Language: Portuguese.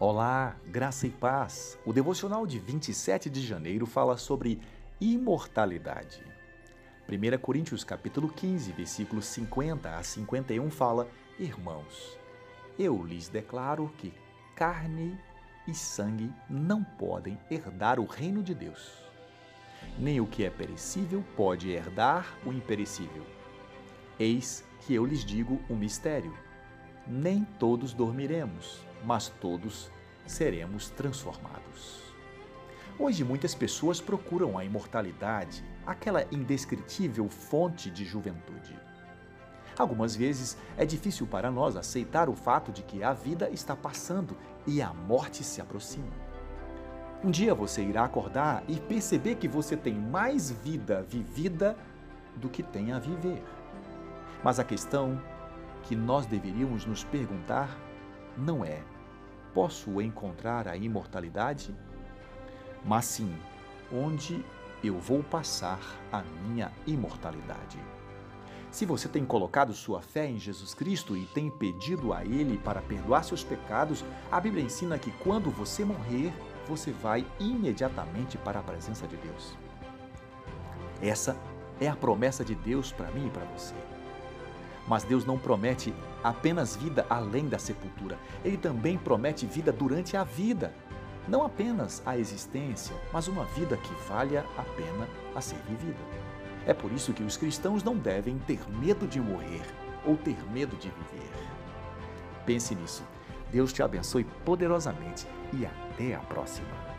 Olá, graça e paz. O devocional de 27 de janeiro fala sobre imortalidade. 1 Coríntios capítulo 15, versículos 50 a 51 fala: Irmãos, eu lhes declaro que carne e sangue não podem herdar o reino de Deus. Nem o que é perecível pode herdar o imperecível. Eis que eu lhes digo um mistério nem todos dormiremos, mas todos seremos transformados. Hoje muitas pessoas procuram a imortalidade, aquela indescritível fonte de juventude. Algumas vezes é difícil para nós aceitar o fato de que a vida está passando e a morte se aproxima. Um dia você irá acordar e perceber que você tem mais vida vivida do que tem a viver. Mas a questão que nós deveríamos nos perguntar não é: posso encontrar a imortalidade? Mas sim, onde eu vou passar a minha imortalidade? Se você tem colocado sua fé em Jesus Cristo e tem pedido a Ele para perdoar seus pecados, a Bíblia ensina que quando você morrer, você vai imediatamente para a presença de Deus. Essa é a promessa de Deus para mim e para você. Mas Deus não promete apenas vida além da sepultura. Ele também promete vida durante a vida. Não apenas a existência, mas uma vida que valha a pena a ser vivida. É por isso que os cristãos não devem ter medo de morrer ou ter medo de viver. Pense nisso. Deus te abençoe poderosamente e até a próxima.